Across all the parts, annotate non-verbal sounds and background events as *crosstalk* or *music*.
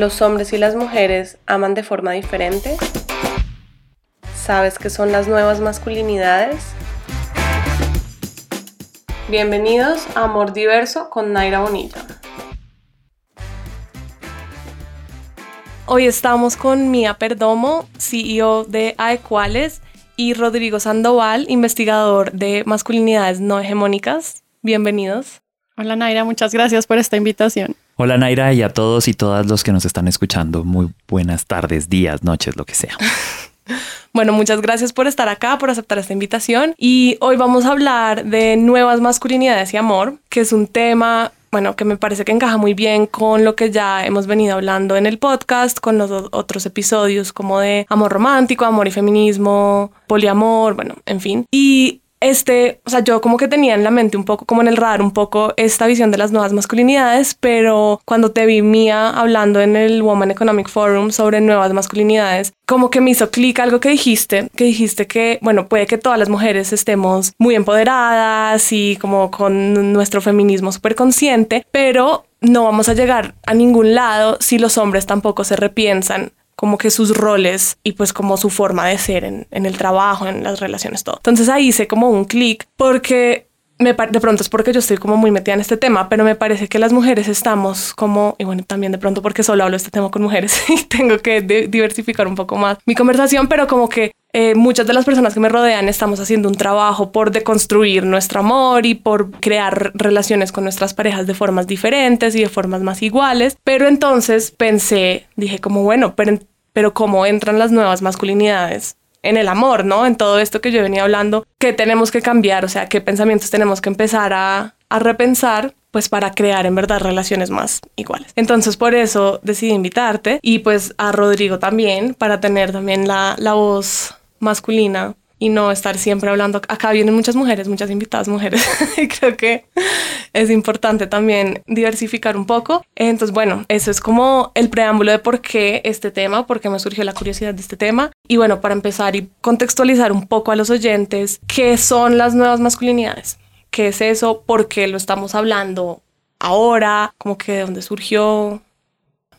¿Los hombres y las mujeres aman de forma diferente? ¿Sabes qué son las nuevas masculinidades? Bienvenidos a Amor Diverso con Naira Bonilla. Hoy estamos con Mía Perdomo, CEO de Aequales, y Rodrigo Sandoval, investigador de masculinidades no hegemónicas. Bienvenidos. Hola Naira, muchas gracias por esta invitación. Hola Naira y a todos y todas los que nos están escuchando. Muy buenas tardes, días, noches, lo que sea. *laughs* Bueno, muchas gracias por estar acá, por aceptar esta invitación. Y hoy vamos a hablar de nuevas masculinidades y amor, que es un tema, bueno, que me parece que encaja muy bien con lo que ya hemos venido hablando en el podcast, con los otros episodios como de amor romántico, amor y feminismo, poliamor, bueno, en fin. Y este, o sea, yo como que tenía en la mente un poco, como en el radar, un poco esta visión de las nuevas masculinidades, pero cuando te vi mía hablando en el Woman Economic Forum sobre nuevas masculinidades, como que me hizo clic algo que dijiste, que dijiste que, bueno, puede que todas las mujeres estemos muy empoderadas y como con nuestro feminismo súper consciente, pero no vamos a llegar a ningún lado si los hombres tampoco se repiensan como que sus roles y pues como su forma de ser en, el trabajo, en las relaciones, todo. Entonces ahí hice como un clic porque me, de pronto es porque yo estoy como muy metida en este tema, pero me parece que las mujeres estamos como, y bueno, también de pronto porque solo hablo este tema con mujeres *laughs* y tengo que diversificar un poco más mi conversación, pero como que eh, muchas de las personas que me rodean estamos haciendo un trabajo por deconstruir nuestro amor y por crear relaciones con nuestras parejas de formas diferentes y de formas más iguales, pero entonces pensé, dije como, bueno, pero pero cómo entran las nuevas masculinidades en el amor, ¿no? En todo esto que yo venía hablando, ¿qué tenemos que cambiar? O sea, ¿qué pensamientos tenemos que empezar a, a repensar? pues para crear en verdad relaciones más iguales. Entonces por eso decidí invitarte y pues a Rodrigo también para tener también la, la voz masculina y no estar siempre hablando. Acá vienen muchas mujeres, muchas invitadas mujeres. *laughs* y creo que es importante también diversificar un poco. Entonces, bueno, eso es como el preámbulo de por qué este tema, por qué me surgió la curiosidad de este tema. Y bueno, para empezar y contextualizar un poco a los oyentes, ¿qué son las nuevas masculinidades? ¿Qué es eso? ¿Por qué lo estamos hablando ahora? ¿Cómo que de dónde surgió?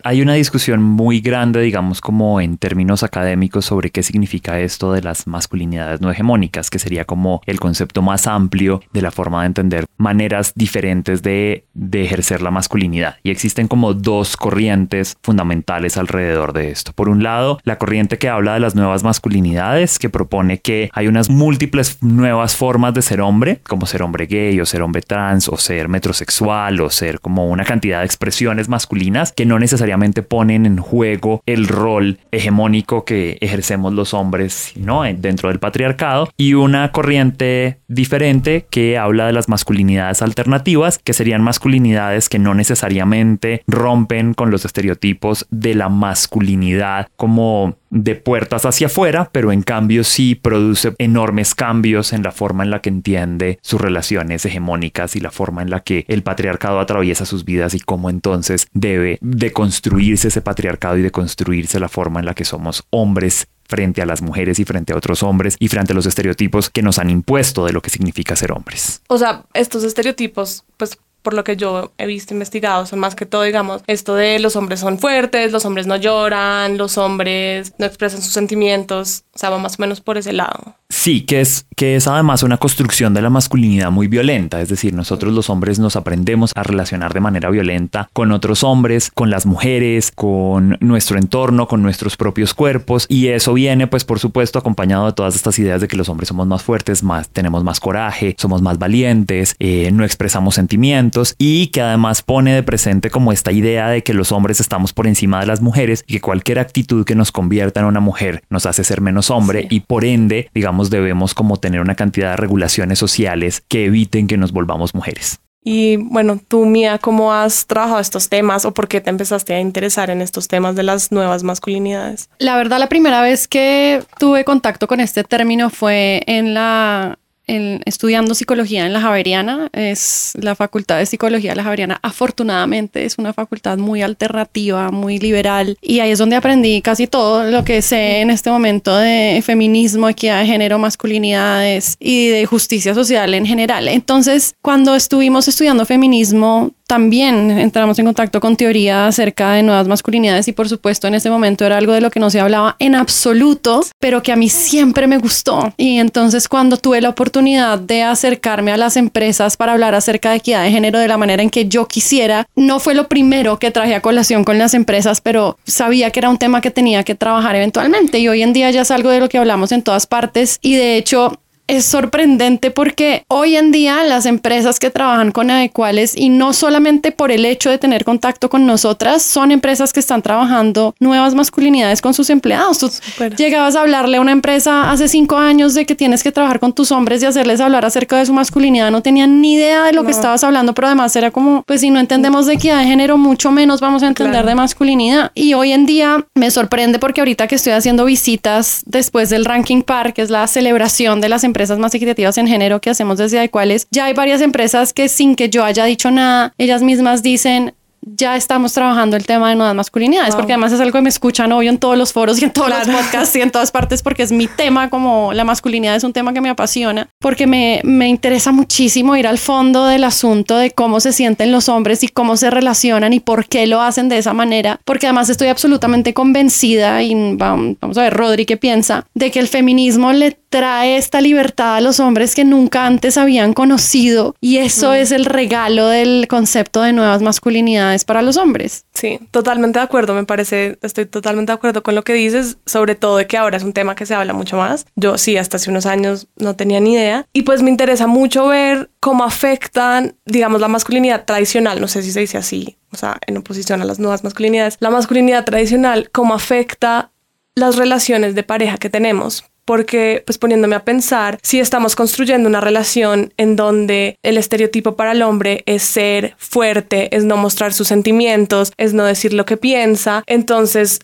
Hay una discusión muy grande, digamos, como en términos académicos sobre qué significa esto de las masculinidades no hegemónicas, que sería como el concepto más amplio de la forma de entender maneras diferentes de, de ejercer la masculinidad. Y existen como dos corrientes fundamentales alrededor de esto. Por un lado, la corriente que habla de las nuevas masculinidades, que propone que hay unas múltiples nuevas formas de ser hombre, como ser hombre gay o ser hombre trans o ser metrosexual o ser como una cantidad de expresiones masculinas que no necesariamente ponen en juego el rol hegemónico que ejercemos los hombres ¿no? dentro del patriarcado y una corriente diferente que habla de las masculinidades alternativas, que serían masculinidades que no necesariamente rompen con los estereotipos de la masculinidad como de puertas hacia afuera, pero en cambio sí produce enormes cambios en la forma en la que entiende sus relaciones hegemónicas y la forma en la que el patriarcado atraviesa sus vidas y cómo entonces debe deconstruirse ese patriarcado y deconstruirse la forma en la que somos hombres frente a las mujeres y frente a otros hombres y frente a los estereotipos que nos han impuesto de lo que significa ser hombres. O sea, estos estereotipos, pues por lo que yo he visto investigado, son más que todo, digamos, esto de los hombres son fuertes, los hombres no lloran, los hombres no expresan sus sentimientos, sea, más o menos por ese lado. Sí, que es, que es además una construcción de la masculinidad muy violenta, es decir, nosotros los hombres nos aprendemos a relacionar de manera violenta con otros hombres, con las mujeres, con nuestro entorno, con nuestros propios cuerpos, y eso viene, pues, por supuesto, acompañado de todas estas ideas de que los hombres somos más fuertes, más, tenemos más coraje, somos más valientes, eh, no expresamos sentimientos, y que además pone de presente como esta idea de que los hombres estamos por encima de las mujeres y que cualquier actitud que nos convierta en una mujer nos hace ser menos hombre y por ende, digamos, debemos como tener una cantidad de regulaciones sociales que eviten que nos volvamos mujeres. Y bueno, tú, Mía, ¿cómo has trabajado estos temas o por qué te empezaste a interesar en estos temas de las nuevas masculinidades? La verdad, la primera vez que tuve contacto con este término fue en la estudiando psicología en la Javeriana, es la facultad de psicología de la Javeriana. Afortunadamente es una facultad muy alternativa, muy liberal y ahí es donde aprendí casi todo lo que sé en este momento de feminismo, equidad de género, masculinidades y de justicia social en general. Entonces, cuando estuvimos estudiando feminismo, también entramos en contacto con teoría acerca de nuevas masculinidades y por supuesto en ese momento era algo de lo que no se hablaba en absoluto, pero que a mí siempre me gustó. Y entonces cuando tuve la oportunidad de acercarme a las empresas para hablar acerca de equidad de género de la manera en que yo quisiera, no fue lo primero que traje a colación con las empresas, pero sabía que era un tema que tenía que trabajar eventualmente y hoy en día ya es algo de lo que hablamos en todas partes y de hecho es sorprendente porque hoy en día las empresas que trabajan con adecuales y no solamente por el hecho de tener contacto con nosotras, son empresas que están trabajando nuevas masculinidades con sus empleados. Tú llegabas a hablarle a una empresa hace cinco años de que tienes que trabajar con tus hombres y hacerles hablar acerca de su masculinidad, no tenían ni idea de lo que estabas hablando, pero además era como, pues si no entendemos de equidad de género, mucho menos vamos a entender de masculinidad. Y hoy en día me sorprende porque ahorita que estoy haciendo visitas después del Ranking Park, que es la celebración de las empresas, empresas más equitativas en género que hacemos desde Adecuales, ya hay varias empresas que sin que yo haya dicho nada, ellas mismas dicen, ya estamos trabajando el tema de nuevas masculinidades, porque además es algo que me escuchan hoy en todos los foros y en todos los podcasts y en todas partes, porque es mi tema, como la masculinidad es un tema que me apasiona, porque me, me interesa muchísimo ir al fondo del asunto de cómo se sienten los hombres y cómo se relacionan y por qué lo hacen de esa manera, porque además estoy absolutamente convencida, y vamos a ver, Rodri, ¿qué piensa? De que el feminismo le trae esta libertad a los hombres que nunca antes habían conocido y eso es el regalo del concepto de nuevas masculinidades para los hombres. Sí, totalmente de acuerdo, me parece, estoy totalmente de acuerdo con lo que dices, sobre todo de que ahora es un tema que se habla mucho más. Yo sí, hasta hace unos años no tenía ni idea y pues me interesa mucho ver cómo afectan, digamos, la masculinidad tradicional, no sé si se dice así, o sea, en oposición a las nuevas masculinidades, la masculinidad tradicional, cómo afecta las relaciones de pareja que tenemos, porque pues poniéndome a pensar, si estamos construyendo una relación en donde el estereotipo para el hombre es ser fuerte, es no mostrar sus sentimientos, es no decir lo que piensa, entonces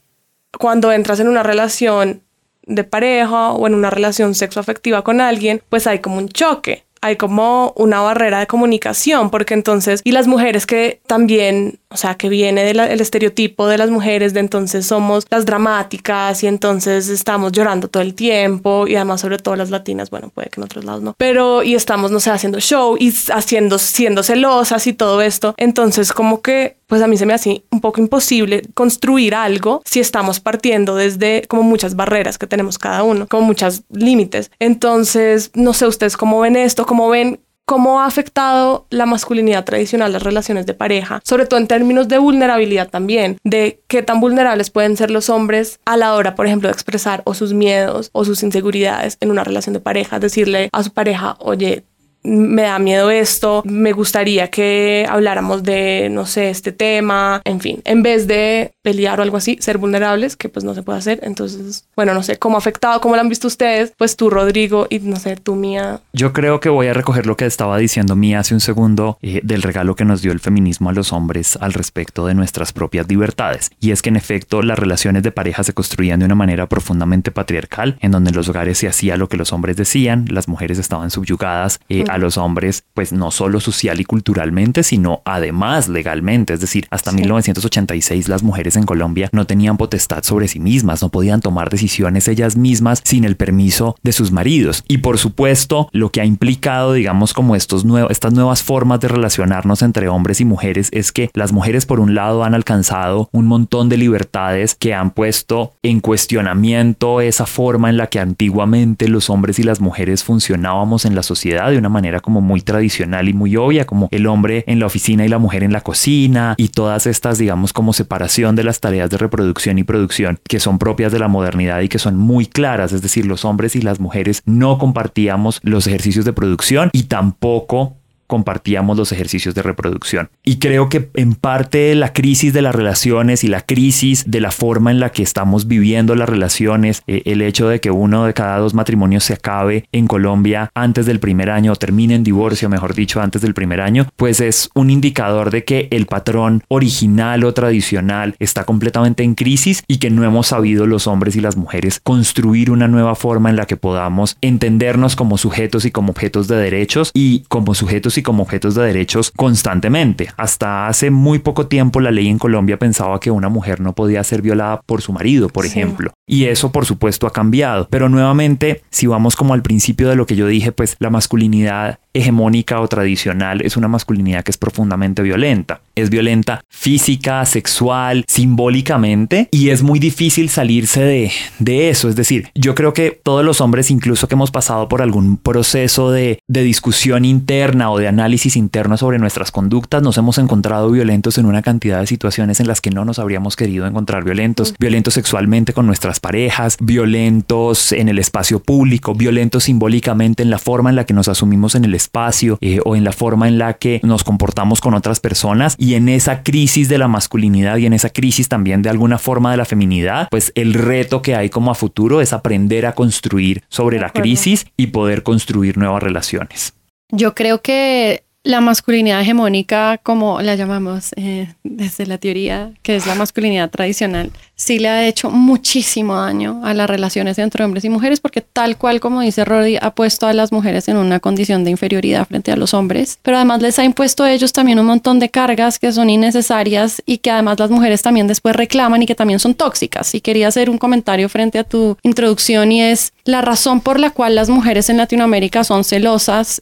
cuando entras en una relación de pareja o en una relación sexoafectiva con alguien, pues hay como un choque hay como una barrera de comunicación, porque entonces, y las mujeres que también, o sea, que viene del estereotipo de las mujeres, de entonces somos las dramáticas y entonces estamos llorando todo el tiempo y además sobre todo las latinas, bueno, puede que en otros lados no, pero y estamos, no sé, haciendo show y haciendo, siendo celosas y todo esto, entonces como que pues a mí se me hace un poco imposible construir algo si estamos partiendo desde como muchas barreras que tenemos cada uno, como muchos límites. Entonces, no sé ustedes cómo ven esto, cómo ven cómo ha afectado la masculinidad tradicional las relaciones de pareja, sobre todo en términos de vulnerabilidad también, de qué tan vulnerables pueden ser los hombres a la hora, por ejemplo, de expresar o sus miedos o sus inseguridades en una relación de pareja, decirle a su pareja, oye, me da miedo esto, me gustaría que habláramos de, no sé, este tema, en fin, en vez de pelear o algo así, ser vulnerables, que pues no se puede hacer. Entonces, bueno, no sé, cómo ha afectado, cómo lo han visto ustedes, pues tú, Rodrigo, y no sé, tú, Mía. Yo creo que voy a recoger lo que estaba diciendo Mía hace un segundo eh, del regalo que nos dio el feminismo a los hombres al respecto de nuestras propias libertades. Y es que en efecto las relaciones de pareja se construían de una manera profundamente patriarcal, en donde en los hogares se hacía lo que los hombres decían, las mujeres estaban subyugadas eh, a los hombres, pues no solo social y culturalmente, sino además legalmente. Es decir, hasta 1986 las mujeres en Colombia no tenían potestad sobre sí mismas, no podían tomar decisiones ellas mismas sin el permiso de sus maridos. Y por supuesto, lo que ha implicado, digamos, como estos estas nuevas formas de relacionarnos entre hombres y mujeres es que las mujeres por un lado han alcanzado un montón de libertades que han puesto en cuestionamiento esa forma en la que antiguamente los hombres y las mujeres funcionábamos en la sociedad de una manera como muy tradicional y muy obvia, como el hombre en la oficina y la mujer en la cocina y todas estas, digamos, como separación de las tareas de reproducción y producción que son propias de la modernidad y que son muy claras, es decir, los hombres y las mujeres no compartíamos los ejercicios de producción y tampoco compartíamos los ejercicios de reproducción. Y creo que en parte la crisis de las relaciones y la crisis de la forma en la que estamos viviendo las relaciones, eh, el hecho de que uno de cada dos matrimonios se acabe en Colombia antes del primer año o termine en divorcio, mejor dicho, antes del primer año, pues es un indicador de que el patrón original o tradicional está completamente en crisis y que no hemos sabido los hombres y las mujeres construir una nueva forma en la que podamos entendernos como sujetos y como objetos de derechos y como sujetos y como objetos de derechos constantemente. Hasta hace muy poco tiempo la ley en Colombia pensaba que una mujer no podía ser violada por su marido, por ejemplo. Y eso por supuesto ha cambiado. Pero nuevamente, si vamos como al principio de lo que yo dije, pues la masculinidad hegemónica o tradicional es una masculinidad que es profundamente violenta. Es violenta física, sexual, simbólicamente y es muy difícil salirse de, de eso. Es decir, yo creo que todos los hombres, incluso que hemos pasado por algún proceso de, de discusión interna o de análisis interno sobre nuestras conductas, nos hemos encontrado violentos en una cantidad de situaciones en las que no nos habríamos querido encontrar violentos. Violentos sexualmente con nuestras parejas, violentos en el espacio público, violentos simbólicamente en la forma en la que nos asumimos en el espacio espacio eh, o en la forma en la que nos comportamos con otras personas y en esa crisis de la masculinidad y en esa crisis también de alguna forma de la feminidad, pues el reto que hay como a futuro es aprender a construir sobre la crisis y poder construir nuevas relaciones. Yo creo que la masculinidad hegemónica, como la llamamos eh, desde la teoría, que es la masculinidad tradicional, sí le ha hecho muchísimo daño a las relaciones entre hombres y mujeres, porque tal cual como dice Roddy, ha puesto a las mujeres en una condición de inferioridad frente a los hombres, pero además les ha impuesto a ellos también un montón de cargas que son innecesarias y que además las mujeres también después reclaman y que también son tóxicas. Y quería hacer un comentario frente a tu introducción y es la razón por la cual las mujeres en Latinoamérica son celosas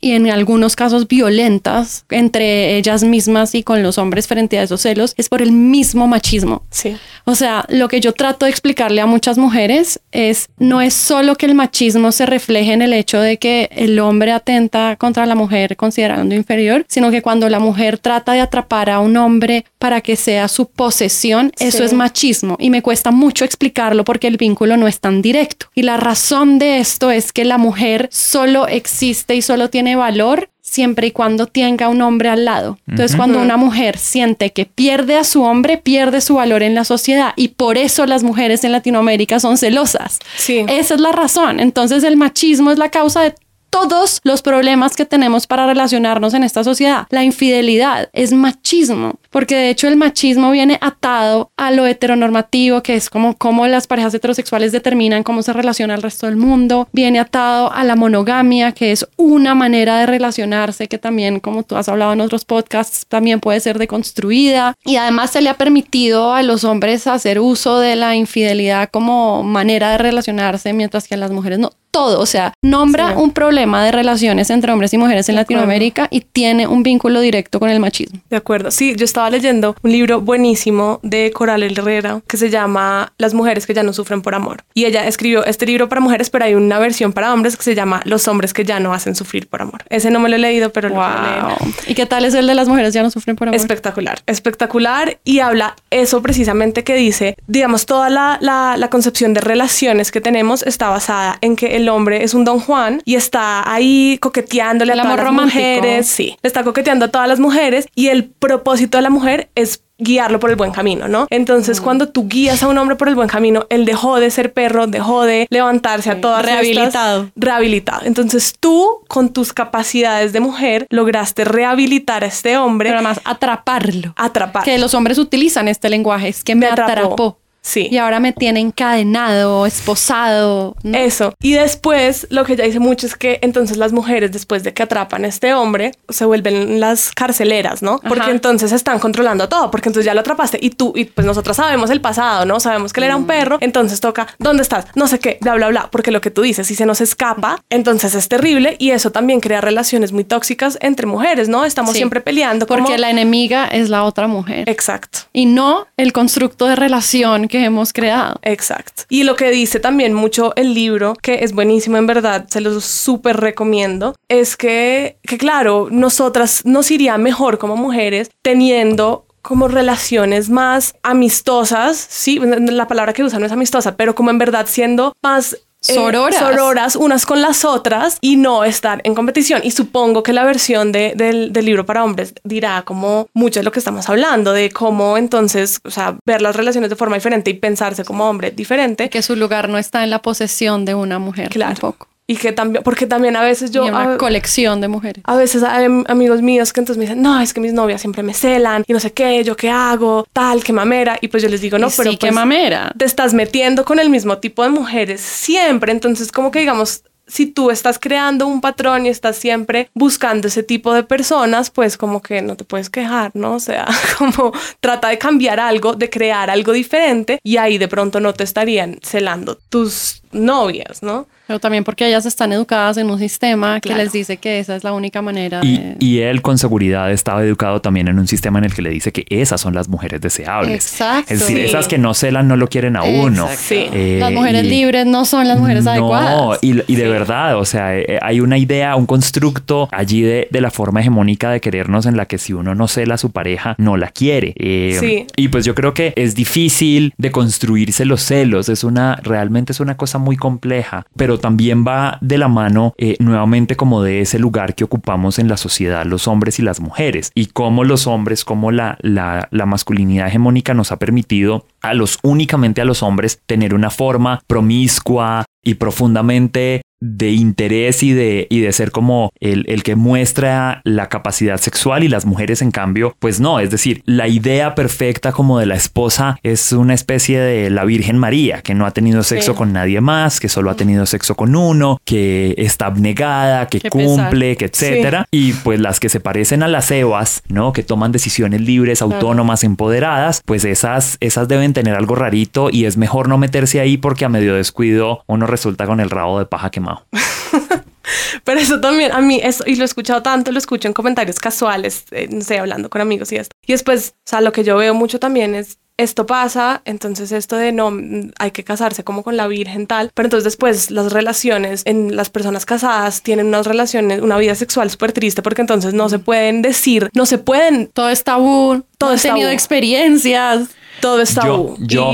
y en algunos casos violentas entre ellas mismas y con los hombres frente a esos celos es por el mismo machismo. Sí. O sea, lo que yo trato de explicarle a muchas mujeres es no es solo que el machismo se refleje en el hecho de que el hombre atenta contra la mujer considerando inferior, sino que cuando la mujer trata de atrapar a un hombre para que sea su posesión, eso es machismo y me cuesta mucho explicarlo porque el vínculo no es tan directo. Y la razón de esto es que la mujer solo existe y solo tiene valor siempre y cuando tenga un hombre al lado. Entonces, cuando una mujer siente que pierde a su hombre, pierde su valor en la sociedad y por eso las mujeres en Latinoamérica son celosas. Sí. Esa es la razón. Entonces, el machismo es la causa de todos los problemas que tenemos para relacionarnos en esta sociedad. La infidelidad es machismo, porque de hecho el machismo viene atado a lo heteronormativo, que es como cómo las parejas heterosexuales determinan cómo se relaciona el resto del mundo, viene atado a la monogamia, que es una manera de relacionarse que también, como tú has hablado en otros podcasts, también puede ser deconstruida. Y además se le ha permitido a los hombres hacer uso de la infidelidad como manera de relacionarse, mientras que a las mujeres no todo, o sea, nombra un problema de relaciones entre hombres y mujeres en Latinoamérica y tiene un vínculo directo con el machismo. De acuerdo, sí, yo estaba leyendo un libro buenísimo de Coral Herrera que se llama Las mujeres que ya no sufren por amor. Y ella escribió este libro para mujeres, pero hay una versión para hombres que se llama Los hombres que ya no hacen sufrir por amor. Ese no me lo he leído, pero lo leer. ¿Y qué tal es el de las mujeres ya no sufren por amor? Espectacular, espectacular. Y habla eso precisamente que dice, digamos, toda la, la, la concepción de relaciones que tenemos está basada en que el el hombre es un don Juan y está ahí coqueteándole a todas las mujeres. Sí, le está coqueteando a todas las mujeres y el propósito de la mujer es guiarlo por el buen camino, ¿no? Entonces, mm. cuando tú guías a un hombre por el buen camino, él dejó de ser perro, dejó de levantarse a todas rehabilitado. rehabilitado. Entonces, tú con tus capacidades de mujer lograste rehabilitar a este hombre, pero además atraparlo. Atrapar. Que los hombres utilizan este lenguaje, es que me, atrapó. Sí. Y ahora me tiene encadenado, esposado. Eso. Y después, lo que ella dice mucho es que entonces las mujeres, después de que atrapan a este hombre, se vuelven las carceleras, ¿no? Porque entonces están controlando todo, porque entonces ya lo atrapaste y tú, y pues nosotros sabemos el pasado, ¿no? Sabemos que él era un mm. perro, entonces toca, ¿dónde estás? No sé qué, bla, bla, bla. Porque lo que tú dices, si se nos escapa, entonces es terrible y eso también crea relaciones muy tóxicas entre mujeres, ¿no? Estamos siempre peleando. Porque la enemiga es la otra mujer. Exacto. Y no el constructo de relación que hemos creado. Exacto. Y lo que dice también mucho el libro, que es buenísimo en verdad, se los súper recomiendo, es que, que claro, nosotras nos iría mejor como mujeres teniendo como relaciones más amistosas, sí, la palabra que usa no es amistosa, pero como en verdad siendo más eh, sororas. sororas unas con las otras y no estar en competición. Y supongo que la versión de, del, del, libro para hombres dirá como mucho de lo que estamos hablando, de cómo entonces, o sea, ver las relaciones de forma diferente y pensarse como hombre diferente. Que su lugar no está en la posesión de una mujer claro. tampoco. Y que también, porque también a veces yo... una colección de mujeres. A veces hay amigos míos que entonces me dicen, no, es que mis novias siempre me celan y no sé qué, yo qué hago, tal, qué mamera. Y pues yo les digo, no, pero... Sí, qué pues, mamera. Te estás metiendo con el mismo tipo de mujeres siempre. Entonces como que digamos, si tú estás creando un patrón y estás siempre buscando ese tipo de personas, pues como que no te puedes quejar, ¿no? O sea, *laughs* como trata de cambiar algo, de crear algo diferente y ahí de pronto no te estarían celando tus novias, ¿no? Pero también porque ellas están educadas en un sistema que les dice que esa es la única manera. Y, y, él con seguridad estaba educado también en un sistema en el que le dice que esas son las mujeres deseables. Exacto. Es decir, esas que no celan no lo quieren a uno. Sí. Eh, las mujeres libres no son las mujeres adecuadas. No, y, y de verdad, o sea, eh, hay una idea, un constructo allí de, de, la forma hegemónica de querernos en la que si uno no cela a su pareja, no la quiere. Eh, sí. Y pues yo creo que es difícil de construirse los celos. Es una, realmente es una cosa muy compleja, pero también va de la mano eh, nuevamente como de ese lugar que ocupamos en la sociedad los hombres y las mujeres y cómo los hombres, cómo la, la, la masculinidad hegemónica nos ha permitido a los únicamente a los hombres tener una forma promiscua y profundamente de interés y de, y de ser como el, el, que muestra la capacidad sexual y las mujeres en cambio pues no, es decir, la idea perfecta como de la esposa es una especie de la Virgen María que no ha tenido sexo con nadie más, que solo ha tenido sexo con uno, que está abnegada, que cumple, que etcétera. Y pues las que se parecen a las Evas, ¿no? Que toman decisiones libres, autónomas, empoderadas, pues esas, esas deben tener algo rarito y es mejor no meterse ahí porque a medio descuido uno resulta con el rabo de paja quemado. *laughs* Pero eso también, a mí, eso, y lo he escuchado tanto, lo escucho en comentarios casuales, eh, no sé, hablando con amigos y esto. Y después, o sea, lo que yo veo mucho también es, esto pasa, entonces esto de no, hay que casarse como con la virgen tal, pero entonces después las relaciones en las personas casadas tienen unas relaciones, una vida sexual súper triste porque entonces no se pueden decir, no se pueden... Todo es tabú, todo no tenido experiencias todo está yo, yo,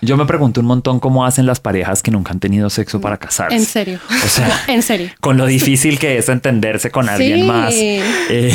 yo, me pregunto un montón cómo hacen las parejas que nunca han tenido sexo para casarse. En serio. O sea, *laughs* en serio. Con lo difícil que es entenderse con alguien más. Eh,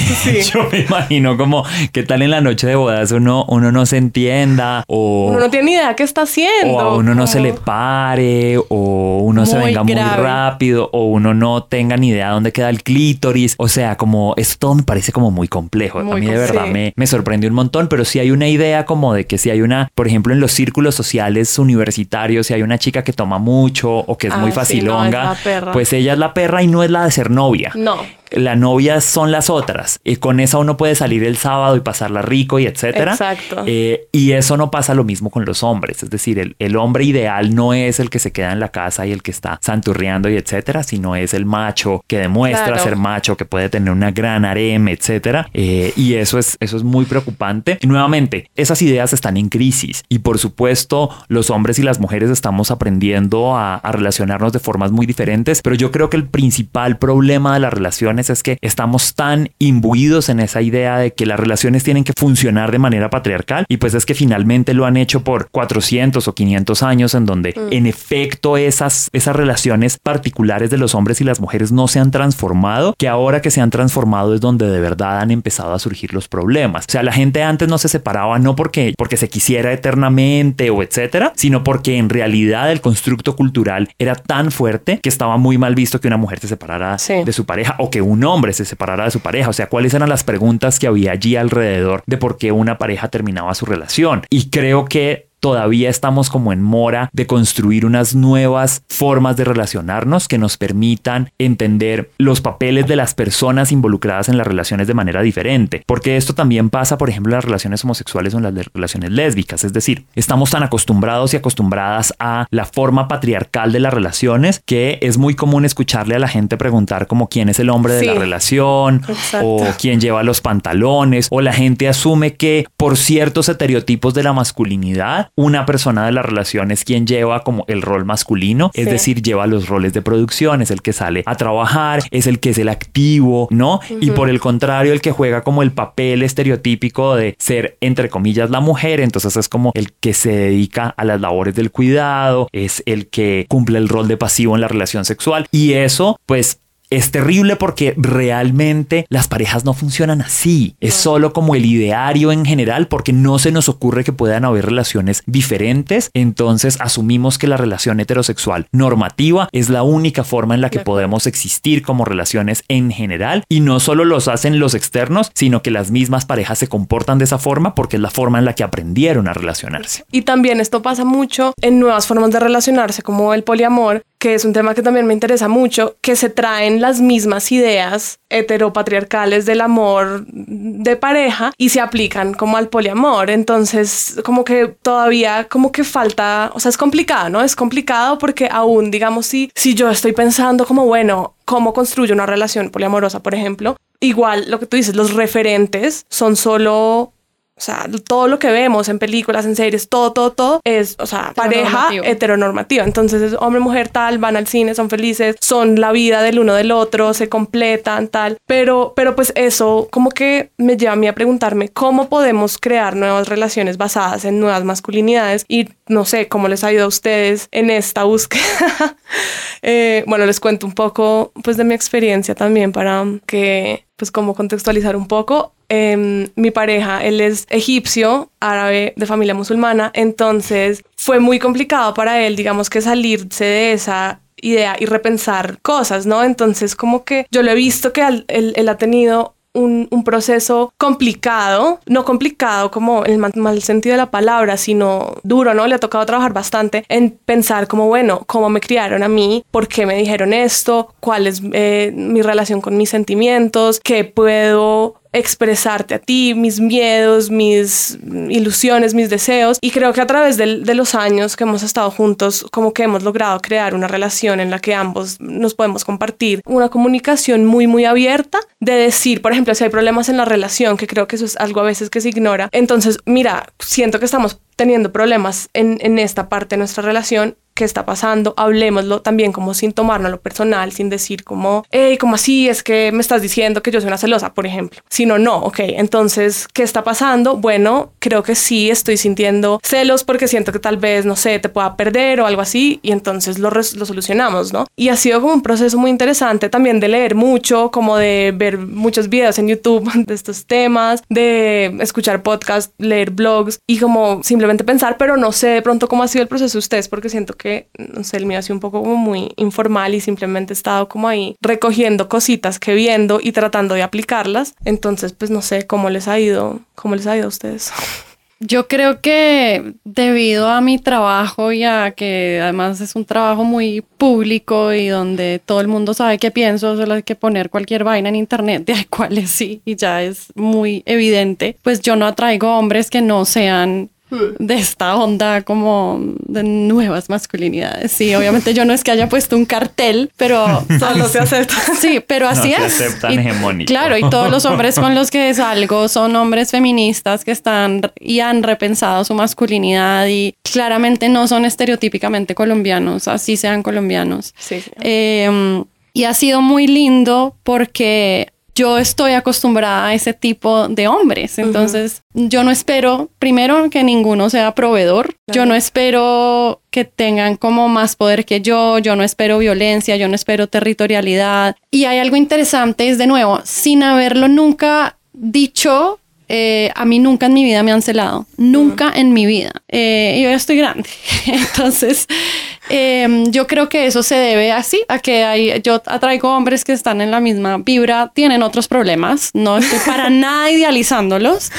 *laughs* yo me imagino como qué tal en la noche de bodas uno, uno no se entienda o uno no tiene ni idea qué está haciendo. O a uno no se le pare o uno se venga muy rápido o uno no tenga ni idea dónde queda el clítoris. O sea, como esto me parece como muy complejo. a mí de verdad me, me sorprendió un montón, pero sí hay una idea como de que si hay una, por ejemplo, en los círculos sociales universitarios, si hay una chica que toma mucho o que es muy ah, facilonga, pues ella es la perra y no es la de ser novia. No la novia son las otras. Y con esa uno puede salir el sábado y pasarla rico y etcétera. Exacto. Eh, y eso no pasa lo mismo con los hombres. Es decir, el, el, hombre ideal no es el que se queda en la casa y el que está santurreando y etcétera, sino es el macho que demuestra ser macho, que puede tener una gran harem, etcétera. Eh, y eso es, eso es muy preocupante. Y nuevamente, esas ideas están en crisis. Y por supuesto, los hombres y las mujeres estamos aprendiendo a, a relacionarnos de formas muy diferentes. Pero yo creo que el principal problema de la relación es que estamos tan imbuidos en esa idea de que las relaciones tienen que funcionar de manera patriarcal y pues es que finalmente lo han hecho por 400 o 500 años en donde mm. en efecto esas, esas relaciones particulares de los hombres y las mujeres no se han transformado, que ahora que se han transformado es donde de verdad han empezado a surgir los problemas. O sea, la gente antes no se separaba no porque, porque se quisiera eternamente o etcétera, sino porque en realidad el constructo cultural era tan fuerte que estaba muy mal visto que una mujer se separara de su pareja o que un hombre se separara de su pareja. O sea, cuáles eran las preguntas que había allí alrededor de por qué una pareja terminaba su relación. Y creo que todavía estamos como en mora de construir unas nuevas formas de relacionarnos que nos permitan entender los papeles de las personas involucradas en las relaciones de manera diferente. Porque esto también pasa, por ejemplo, en las relaciones homosexuales o en las relaciones lésbicas. Es decir, estamos tan acostumbrados y acostumbradas a la forma patriarcal de las relaciones que es muy común escucharle a la gente preguntar como quién es el hombre de la relación o quién lleva los pantalones o la gente asume que por ciertos estereotipos de la masculinidad una persona de la relación es quien lleva como el rol masculino, es decir, lleva los roles de producción, es el que sale a trabajar, es el que es el activo, ¿no? Y por el contrario, el que juega como el papel estereotípico de ser, entre comillas, la mujer, entonces es como el que se dedica a las labores del cuidado, es el que cumple el rol de pasivo en la relación sexual y eso, pues es terrible porque realmente las parejas no funcionan así. Es solo como el ideario en general porque no se nos ocurre que puedan haber relaciones diferentes. Entonces asumimos que la relación heterosexual normativa es la única forma en la que podemos existir como relaciones en general. Y no solo los hacen los externos, sino que las mismas parejas se comportan de esa forma porque es la forma en la que aprendieron a relacionarse. Y también esto pasa mucho en nuevas formas de relacionarse como el poliamor que es un tema que también me interesa mucho, que se traen las mismas ideas heteropatriarcales del amor de pareja y se aplican como al poliamor. Entonces, como que todavía como que falta, o sea, es complicado, ¿no? Es complicado porque aún, digamos, si, si yo estoy pensando como, bueno, cómo construyo una relación poliamorosa, por ejemplo, igual lo que tú dices, los referentes son solo o sea, todo lo que vemos en películas, en series, todo, todo, todo es, o sea, pareja heteronormativa. Entonces es hombre, mujer, tal, van al cine, son felices, son la vida del uno del otro, se completan, tal. Pero, pero pues eso como que me lleva a mí a preguntarme cómo podemos crear nuevas relaciones basadas en nuevas masculinidades y no sé cómo les ha ido a ustedes en esta búsqueda. *laughs* Eh, bueno, les cuento un poco pues de mi experiencia también para que pues como contextualizar un poco. Em, mi pareja, él es egipcio, árabe, de familia musulmana, entonces fue muy complicado para él, digamos que salirse de esa idea y repensar cosas, ¿no? Entonces como que yo lo he visto que él, ha tenido un, proceso complicado, no complicado como el mal, sentido de la palabra, sino duro, ¿no? Le ha tocado trabajar bastante en pensar como, bueno, cómo me criaron a mí, por qué me dijeron esto, cuál es eh, mi relación con mis sentimientos, qué puedo expresarte a ti, mis miedos, mis ilusiones, mis deseos. Y creo que a través de, de, los años que hemos estado juntos, como que hemos logrado crear una relación en la que ambos nos podemos compartir una comunicación muy, muy abierta de decir, por ejemplo, si hay problemas en la relación, que creo que eso es algo a veces que se ignora. Entonces, mira, siento que estamos teniendo problemas en, en esta parte de nuestra relación qué está pasando, hablemoslo también como sin tomarnos lo personal, sin decir como, hey, como así es que me estás diciendo que yo soy una celosa, por ejemplo, sino no, ok, entonces, ¿qué está pasando? Bueno, creo que sí estoy sintiendo celos porque siento que tal vez, no sé, te pueda perder o algo así y entonces lo, lo solucionamos, ¿no? Y ha sido como un proceso muy interesante también de leer mucho, como de ver muchos videos en YouTube *laughs* de estos temas, de escuchar podcasts, leer blogs y como simplemente pensar, pero no sé de pronto cómo ha sido el proceso de ustedes porque siento que no sé, el mío ha sido un poco como muy informal y simplemente he estado como ahí recogiendo cositas que viendo y tratando de aplicarlas. Entonces, pues no sé cómo les ha ido, cómo les ha ido a ustedes. *laughs* Yo creo que debido a mi trabajo y a que además es un trabajo muy público y donde todo el mundo sabe qué pienso, solo hay que poner cualquier vaina en internet de *laughs* cuáles sí y ya es muy evidente, pues yo no atraigo hombres que no sean de esta onda como de nuevas masculinidades. Sí, obviamente yo no es que haya puesto un cartel, pero *laughs* solo se acepta. Sí, pero así no es. Se aceptan y, Claro, y todos los hombres con los que salgo son hombres feministas que están y han repensado su masculinidad y claramente no son estereotípicamente colombianos, así sean colombianos. Sí. sí. Eh, y ha sido muy lindo porque yo estoy acostumbrada a ese tipo de hombres. Entonces, yo no espero, primero, que ninguno sea proveedor. Yo no espero que tengan como más poder que yo. Yo no espero violencia. Yo no espero territorialidad. Y hay algo interesante, es de nuevo, sin haberlo nunca dicho eh, a mí nunca en mi vida me han celado, nunca en mi vida. Eh, yo ya estoy grande, *laughs* entonces em, yo creo que eso se debe así, a que hay, yo atraigo hombres que están en la misma vibra, tienen otros problemas, no estoy para *laughs* nada idealizándolos,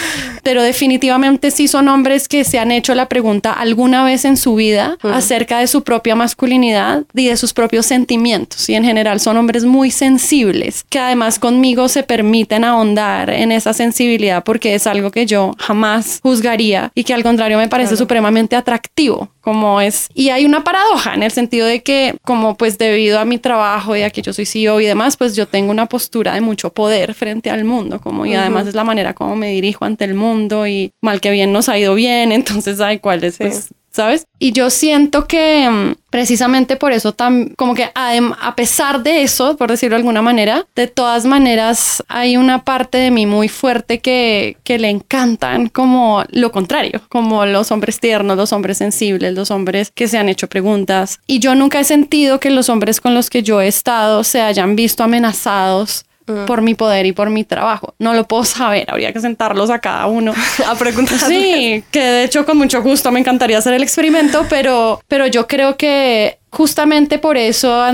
pero definitivamente sí son hombres que se han hecho la pregunta alguna vez en su vida acerca de su propia masculinidad y de sus propios sentimientos. Y en general son hombres muy sensibles que además conmigo se permiten ahondar en esa sensibilidad porque es algo que yo jamás juzgaría y que al contrario me parece supremamente atractivo, como es. Y hay una paradoja en el sentido de que, como pues debido a mi trabajo y a que yo soy CEO y demás, pues yo tengo una postura de mucho poder frente al mundo, como y además es la manera como me dirijo ante el mundo y mal que bien nos ha ido bien, *laughs* entonces hay cuál es pues, ¿sabes? Y yo siento que mm, precisamente por eso, tan, como que a, pesar de eso, por decirlo de alguna manera, de todas maneras hay una parte de mí muy fuerte que, que le encantan como lo contrario, como los hombres tiernos, los hombres sensibles, los hombres que se han hecho preguntas. Y yo nunca he sentido que los hombres con los que yo he estado se hayan visto amenazados por mi poder y por mi trabajo. No lo puedo saber, habría que sentarlos a cada uno a preguntar. Sí, *laughs* que de hecho con mucho gusto me encantaría hacer el experimento, pero, pero yo creo que justamente por eso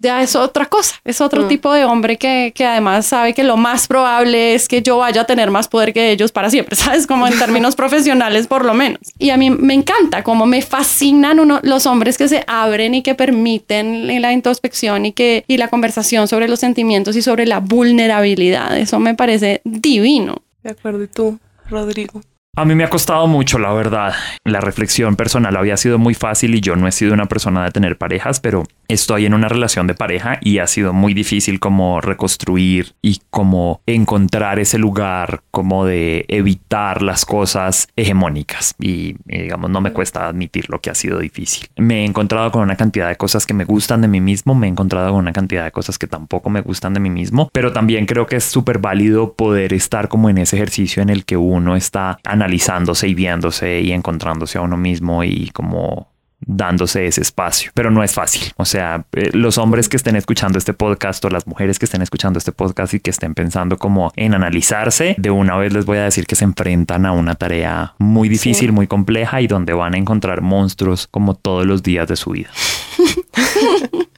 ya es otra cosa, es otro Mm. tipo de hombre que, que además sabe que lo más probable es que yo vaya a tener más poder que ellos para siempre, *laughs* ¿sabes? Como en términos *laughs* profesionales por lo menos. Y a mí me encanta, como me fascinan uno, los hombres que se abren y que permiten la introspección y, que, y la conversación sobre los sentimientos y sobre la vulnerabilidad. Eso me parece divino. De acuerdo, ¿y tú, Rodrigo? A mí me ha costado mucho, la verdad. La reflexión personal había sido muy fácil y yo no he sido una persona de tener parejas, pero estoy en una relación de pareja y ha sido muy difícil como reconstruir y como encontrar ese lugar como de evitar las cosas hegemónicas y eh, digamos no me cuesta admitir lo que ha sido difícil. Me he encontrado con una cantidad de cosas que me gustan de mí mismo, me he encontrado con una cantidad de cosas que tampoco me gustan de mí mismo, pero también creo que es súper válido poder estar como en ese ejercicio en el que uno está analizándose y viéndose y encontrándose a uno mismo y como dándose ese espacio, pero no es fácil. O sea, eh, los hombres que estén escuchando este podcast o las mujeres que estén escuchando este podcast y que estén pensando como en analizarse, de una vez les voy a decir que se enfrentan a una tarea muy difícil, Sí. muy compleja y donde van a encontrar monstruos como todos los días de su vida. *laughs*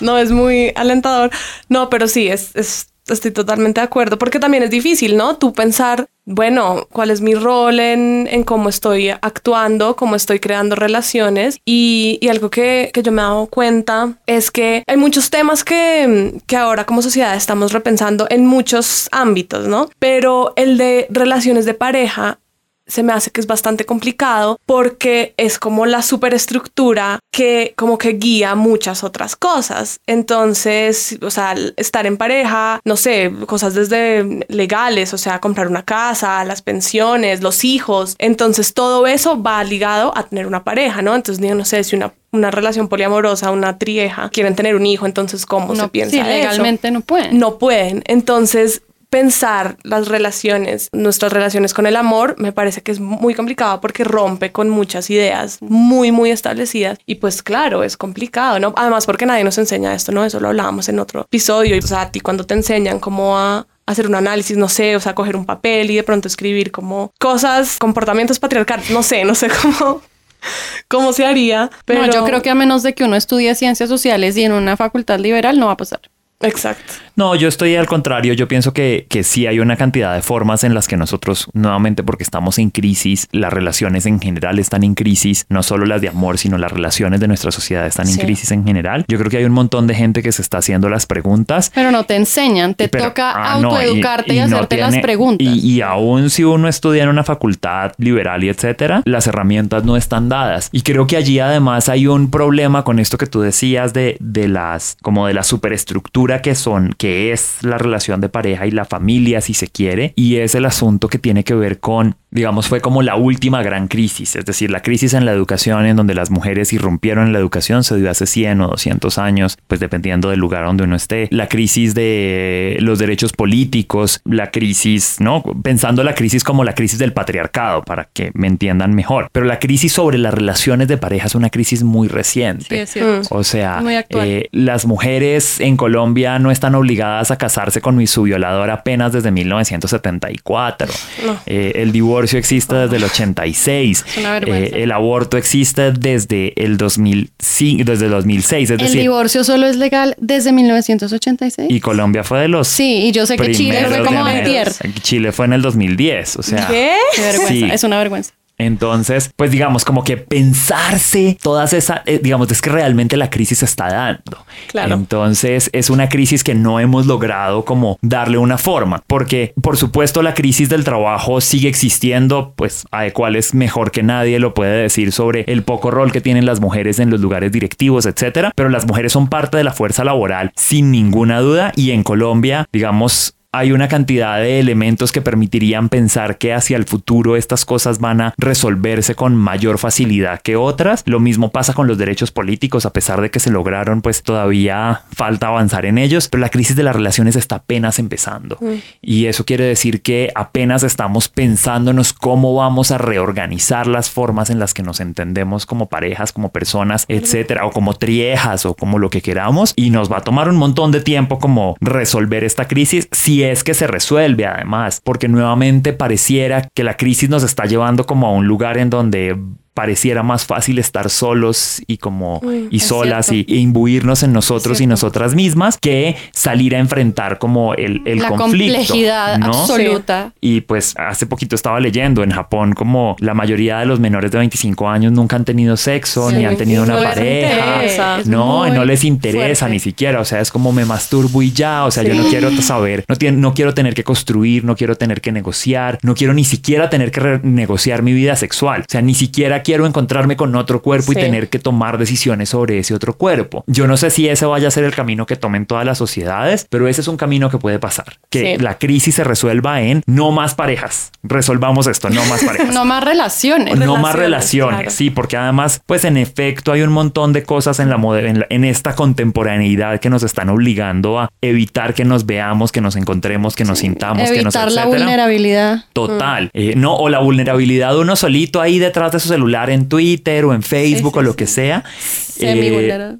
No, es muy alentador. No, pero sí, es, es- estoy totalmente de acuerdo, porque también es difícil, ¿no? Tú pensar, bueno, ¿cuál es mi rol en, en cómo estoy actuando, cómo estoy creando relaciones? Y, y algo que, que yo me he dado cuenta es que hay muchos temas que, que ahora como sociedad estamos repensando en muchos ámbitos, ¿no? Pero el de relaciones de pareja se me hace que es bastante complicado porque es como la superestructura que como que guía muchas otras cosas. Entonces, o sea, estar en pareja, no sé, cosas desde legales, o sea, comprar una casa, las pensiones, los hijos. Entonces, todo eso va ligado a tener una pareja, ¿no? Entonces, yo no sé si una una relación poliamorosa, una trieja, quieren tener un hijo, entonces ¿cómo se No, piensa sí, eso? legalmente no pueden. no pueden. Entonces, pensar las relaciones, nuestras relaciones con el amor, me parece que es muy complicado porque rompe con muchas ideas muy, muy establecidas. Y pues claro, es complicado, ¿no? Además porque nadie nos enseña esto, ¿no? Eso lo hablábamos en otro episodio. O sea, a ti cuando te enseñan cómo a hacer un análisis, no sé, o sea, coger un papel y de pronto escribir como cosas, comportamientos patriarcales, no sé, no sé *laughs* cómo, cómo se haría. Pero No, yo creo que a menos de que uno estudie ciencias sociales y en una facultad liberal no va a pasar. Exacto. No, yo estoy al contrario. Yo pienso que, que sí hay una cantidad de formas en las que nosotros, nuevamente porque estamos en crisis, las relaciones en general están en crisis, no solo las de amor, sino las relaciones de nuestra sociedad están en Sí. crisis en general. Yo creo que hay un montón de gente que se está haciendo las preguntas. Pero no te enseñan, te Pero- toca ah, no, autoeducarte y, hacerte las tiene- preguntas. Y, y aún si uno estudia en una facultad liberal y etcétera, las herramientas no están dadas. Y creo que allí además hay un problema con esto que tú decías de, de las, como de la superestructura que son, que es la relación de pareja y la familia, si se quiere. Y es el asunto que tiene que ver con, digamos, fue como la última gran crisis. Es decir, la crisis en la educación en donde las mujeres irrumpieron en la educación se dio hace 100 o 200 años, pues dependiendo del lugar donde uno esté. La crisis de los derechos políticos, la crisis, ¿no? Pensando la crisis como la crisis del patriarcado, para que me entiendan mejor. Pero la crisis sobre las relaciones de pareja es una crisis muy reciente. Sí, es cierto. O sea, eh, las mujeres en Colombia no están obligadas a casarse con mi- su violador apenas desde 1974. No. Eh, el divorcio existe desde el 86. Es una vergüenza. Eh, el aborto existe desde el 2005, desde el 2006. Es El decir, divorcio solo es legal desde 1986. y Colombia fue de los Sí, y yo sé que Chile fue como de. Chile fue en el 2010. O sea, ¿Qué? Qué vergüenza, Sí. es una vergüenza. Entonces, pues digamos, como que pensarse todas esas, eh, digamos, es que realmente la crisis se está dando. Claro. Entonces, es una crisis que no hemos logrado como darle una forma, porque por supuesto la crisis del trabajo sigue existiendo, pues a cual es mejor que nadie lo puede decir sobre el poco rol que tienen las mujeres en los lugares directivos, etcétera, pero las mujeres son parte de la fuerza laboral sin ninguna duda y en Colombia, digamos, hay una cantidad de elementos que permitirían pensar que hacia el futuro estas cosas van a resolverse con mayor facilidad que otras. Lo mismo pasa con los derechos políticos, a pesar de que se lograron, pues todavía falta avanzar en ellos, pero la crisis de las relaciones está apenas empezando. Y eso quiere decir que apenas estamos pensándonos cómo vamos a reorganizar las formas en las que nos entendemos como parejas, como personas, etcétera, o como triejas o como lo que queramos. Y nos va a tomar un montón de tiempo como resolver esta crisis si es que se resuelve además, porque nuevamente pareciera que la crisis nos está llevando como a un lugar en donde pareciera más fácil estar solos y como y solas cierto. y, e imbuirnos en nosotros y nosotras mismas que salir a enfrentar como el, el la conflicto. complejidad ¿no? absoluta. Y pues hace poquito estaba leyendo en Japón como la mayoría de los menores de 25 años nunca han tenido sexo Sí, ni han tenido una pareja. interesa. Es No, no les interesa fuerte. ni siquiera. O sea, es como me masturbo y ya. O sea, yo no quiero saber, no, tiene- no quiero tener que construir, no quiero tener que negociar, no quiero ni siquiera tener que negociar mi vida sexual. O sea, ni siquiera quiero encontrarme con otro cuerpo y tener que tomar decisiones sobre ese otro cuerpo. Yo no sé si ese vaya a ser el camino que tomen todas las sociedades, pero ese es un camino que puede pasar. Que Sí. la crisis se resuelva en no más parejas. Resolvamos esto, no más parejas. *laughs* No más relaciones. No más Relaciones, claro. sí, porque además, pues en efecto hay un montón de cosas en la, en la- en esta contemporaneidad que nos están obligando a evitar que nos veamos, que nos encontremos, que nos sintamos, que nos Evitar la vulnerabilidad. Total, Eh, no, o la vulnerabilidad de uno solito ahí detrás de su celular en Twitter o en Facebook Sí, o sí, lo sí. que sea. Semi Eh, vulnerable.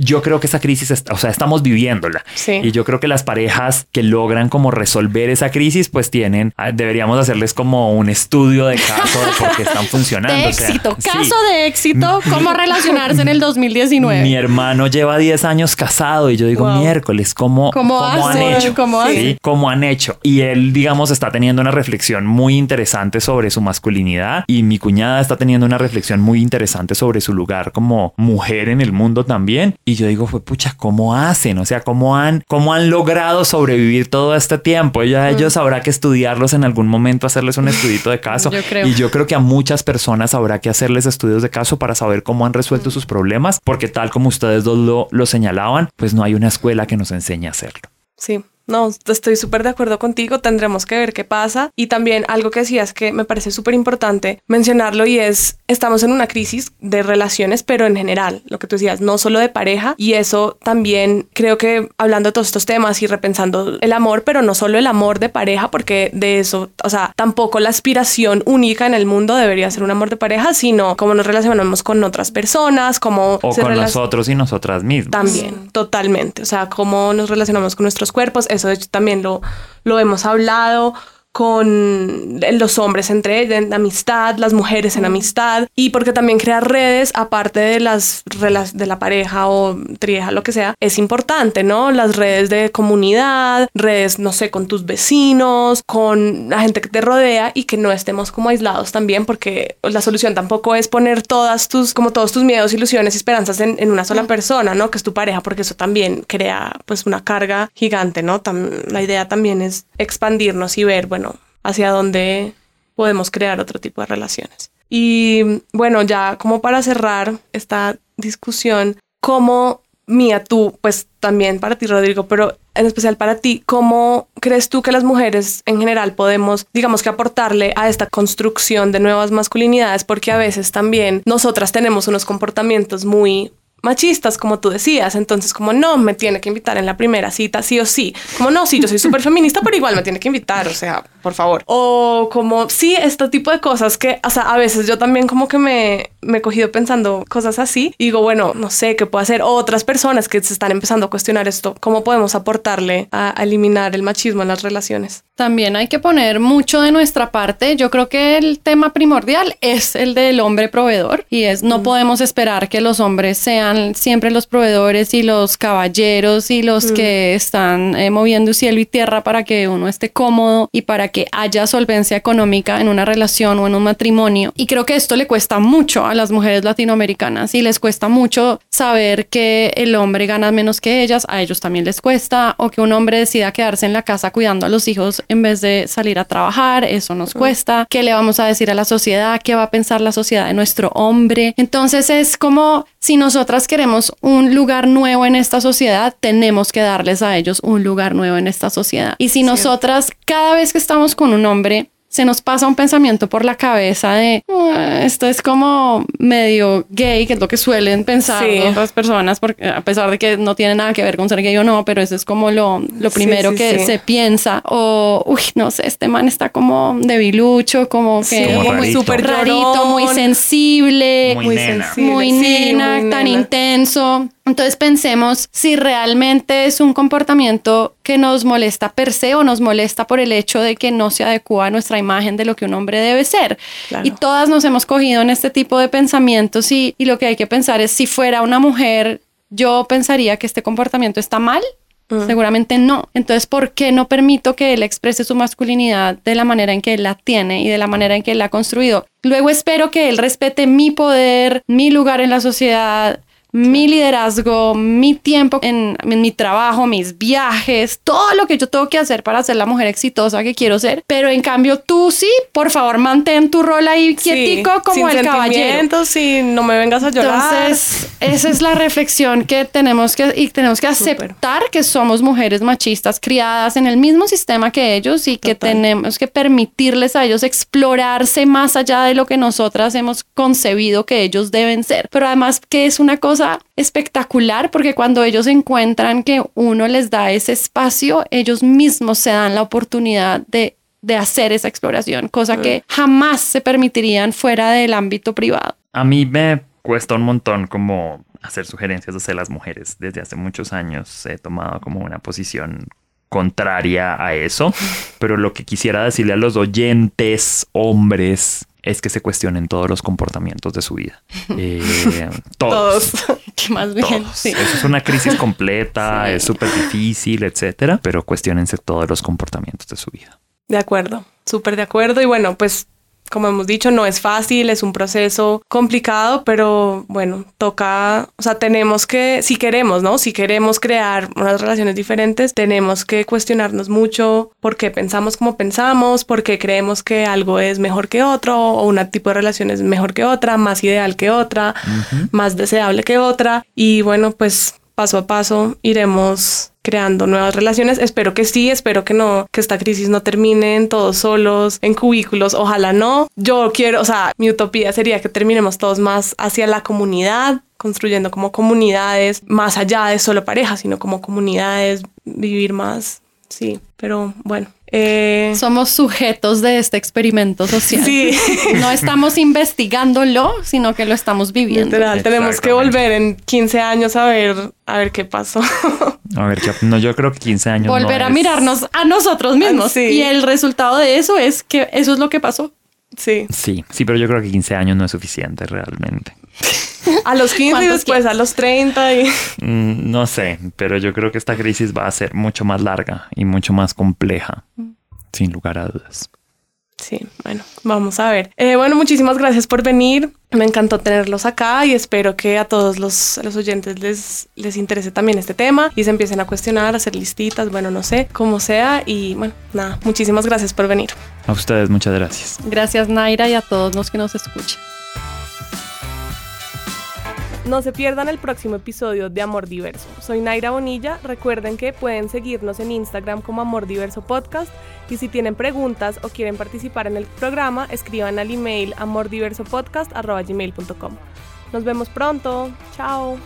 Yo creo que esa crisis, está- o sea, estamos viviéndola. Sí. Y yo creo que las parejas que logran como resolver esa crisis, pues tienen, ah, deberíamos hacerles como un estudio de caso de por qué están *laughs* funcionando. De o sea, éxito, sí. caso de éxito, cómo relacionarse en el *laughs* 2019. Mi hermano lleva 10 años casado y yo digo, Wow. miércoles, ¿cómo, ¿Cómo han hecho? ¿Cómo Sí, hace? ¿Cómo han hecho? Y él, digamos, está teniendo una reflexión muy interesante sobre su masculinidad y mi cuñada está teniendo una reflexión muy interesante sobre su lugar como mujer en el mundo también. Y yo digo, fue pucha, ¿cómo hacen? O sea, ¿cómo han, cómo han logrado sobrevivir todo este tiempo? Ya Mm. ellos habrá que estudiarlos en algún momento, hacerles un estudito de caso. *laughs* Yo creo. Y yo creo que a muchas personas habrá que hacerles estudios de caso para saber cómo han resuelto sus problemas, porque tal como ustedes dos lo, lo señalaban, pues no hay una escuela que nos enseñe a hacerlo. Sí, no, estoy súper de acuerdo contigo, tendremos que ver qué pasa. Y también algo que decías que me parece súper importante mencionarlo y es, estamos en una crisis de relaciones, pero en general, lo que tú decías, no solo de pareja. Y eso también creo que hablando de todos estos temas y repensando el amor, pero no solo el amor de pareja, porque de eso, o sea, tampoco la aspiración única en el mundo debería ser un amor de pareja, sino cómo nos relacionamos con otras personas, cómo O se con nosotros y nosotras mismas. también, totalmente. O sea, cómo nos relacionamos con nuestros cuerpos. Eso de hecho también lo, lo hemos hablado con los hombres entre ellos, en amistad, las mujeres en amistad, y porque también crear redes, aparte de las de la pareja o trieja, lo que sea, es importante, ¿no? Las redes de comunidad, redes, no sé, con tus vecinos, con la gente que te rodea y que no estemos como aislados también, porque la solución tampoco es poner todas tus, como todos tus miedos, ilusiones y esperanzas en, en una sola persona, ¿no? Que es tu pareja, porque eso también crea pues una carga gigante, ¿no? Tam- la idea también es expandirnos y ver, bueno, hacia dónde podemos crear otro tipo de relaciones. Y bueno, ya como para cerrar esta discusión, ¿cómo Mía, tú, pues también para ti, Rodrigo, pero en especial para ti, ¿cómo crees tú que las mujeres en general podemos, digamos que aportarle a esta construcción de nuevas masculinidades? Porque a veces también nosotras tenemos unos comportamientos muy machistas, como tú decías, entonces como no, me tiene que invitar en la primera cita, sí o sí, como no, sí, yo soy súper feminista, pero igual me tiene que invitar, o sea, por favor. O como, sí, este tipo de cosas que, o sea, a veces yo también como que me, me he cogido pensando cosas así y digo, bueno, no sé, ¿qué puedo hacer? Otras personas que se están empezando a cuestionar esto, ¿cómo podemos aportarle a, a eliminar el machismo en las relaciones? También hay que poner mucho de nuestra parte. Yo creo que el tema primordial es el del hombre proveedor y es no podemos esperar que los hombres sean siempre los proveedores y los caballeros y los que están eh, moviendo cielo y tierra para que uno esté cómodo y para que haya solvencia económica en una relación o en un matrimonio. Y creo que esto le cuesta mucho a las mujeres latinoamericanas y les cuesta mucho saber que el hombre gana menos que ellas, a ellos también les cuesta, o que un hombre decida quedarse en la casa cuidando a los hijos en vez de salir a trabajar, eso nos cuesta. ¿Qué le vamos a decir a la sociedad? ¿Qué va a pensar la sociedad de nuestro hombre? Entonces es como si nosotras queremos un lugar nuevo en esta sociedad, tenemos que darles a ellos un lugar nuevo en esta sociedad. Y si nosotras cada vez que estamos con un hombre, se nos pasa un pensamiento por la cabeza de "Ah, esto es como medio gay, que es lo que suelen pensar Sí. otras personas, porque a pesar de que no tiene nada que ver con ser gay o no, pero eso es como lo, lo primero sí, que sí. se piensa. O, uy, no sé, este man está como debilucho, como Sí, que Como muy rarito. súper rarito, llorón, muy sensible, Muy muy, nena. sensible, sí, nena, muy tan nena. intenso. Entonces pensemos si realmente es un comportamiento que nos molesta per se o nos molesta por el hecho de que no se adecua a nuestra imagen de lo que un hombre debe ser. Y todas nos hemos cogido en este tipo de pensamientos y, y lo que hay que pensar es si fuera una mujer, yo pensaría que este comportamiento está mal Seguramente no. Entonces, ¿por qué no permito que él exprese su masculinidad de la manera en que él la tiene y de la manera en que él la ha construido? Luego espero que él respete mi poder, mi lugar en la sociedad, mi liderazgo, mi tiempo en, mi trabajo, mis viajes, todo lo que yo tengo que hacer para ser la mujer exitosa que quiero ser. Pero en cambio tú sí, por favor, mantén tu rol ahí quietico como el caballero. Sí, no me vengas a llorar. Entonces, esa es la reflexión que tenemos que y tenemos que aceptar que somos mujeres machistas criadas en el mismo sistema que ellos y que tenemos que permitirles a ellos explorarse más allá de lo que nosotras hemos concebido que ellos deben ser. Pero además que es una cosa espectacular porque cuando ellos encuentran que uno les da ese espacio, ellos mismos se dan la oportunidad de, de hacer esa exploración, cosa que jamás se permitirían fuera del ámbito privado. A mí me cuesta un montón como hacer sugerencias hacia las mujeres. Desde hace muchos años he tomado como una posición contraria a eso, *laughs* pero lo que quisiera decirle a los oyentes, hombres, es que se cuestionen todos los comportamientos de su vida. *laughs* Eh, todos. *laughs* más bien. Eso es una crisis completa, *laughs* es súper difícil, etcétera, pero cuestionense todos los comportamientos de su vida. De acuerdo, súper de acuerdo. Y bueno, pues como hemos dicho, no es fácil, es un proceso complicado, pero bueno, toca, o sea, tenemos que, si queremos, ¿no? Si queremos crear unas relaciones diferentes, tenemos que cuestionarnos mucho por qué pensamos como pensamos, por qué creemos que algo es mejor que otro, o un tipo de relación es mejor que otra, más ideal que otra, más deseable que otra. Y bueno, pues paso a paso iremos creando nuevas relaciones. Espero que sí, espero que no, que esta crisis no termine todos solos, en cubículos, ojalá no. Yo quiero, o sea, mi utopía sería que terminemos todos más hacia la comunidad, construyendo como comunidades, más allá de solo parejas, sino como comunidades, vivir más, sí, pero bueno, eh, Somos sujetos de este experimento social. Sí. No estamos investigándolo, sino que lo estamos viviendo. tenemos que volver en 15 años a ver, a ver qué pasó. A ver, qué, no, yo creo que 15 años. Volver a mirarnos a nosotros mismos. Y el resultado de eso es que eso es lo que pasó. Sí. Sí, sí, pero yo creo que 15 años no es suficiente realmente. *laughs* A los 15 y después a los 30 y... Mm, no sé, pero yo creo que esta crisis va a ser mucho más larga y mucho más compleja, mm. sin lugar a dudas. Sí, bueno, vamos a ver. Eh, bueno, muchísimas gracias por venir. Me encantó tenerlos acá y espero que a todos los, los, oyentes les, les interese también este tema y se empiecen a cuestionar, a hacer listitas, bueno, no sé, como sea. Y bueno, nada, muchísimas gracias por venir. A ustedes, muchas gracias. Gracias, Naira, y a todos los que nos escuchen. No se pierdan el próximo episodio de Amor Diverso. Soy Naira Bonilla. Recuerden que pueden seguirnos en Instagram como Amor Diverso Podcast. Y si tienen preguntas o quieren participar en el programa, escriban al email amordiversopodcast.gmail.com. Nos vemos pronto. Chao.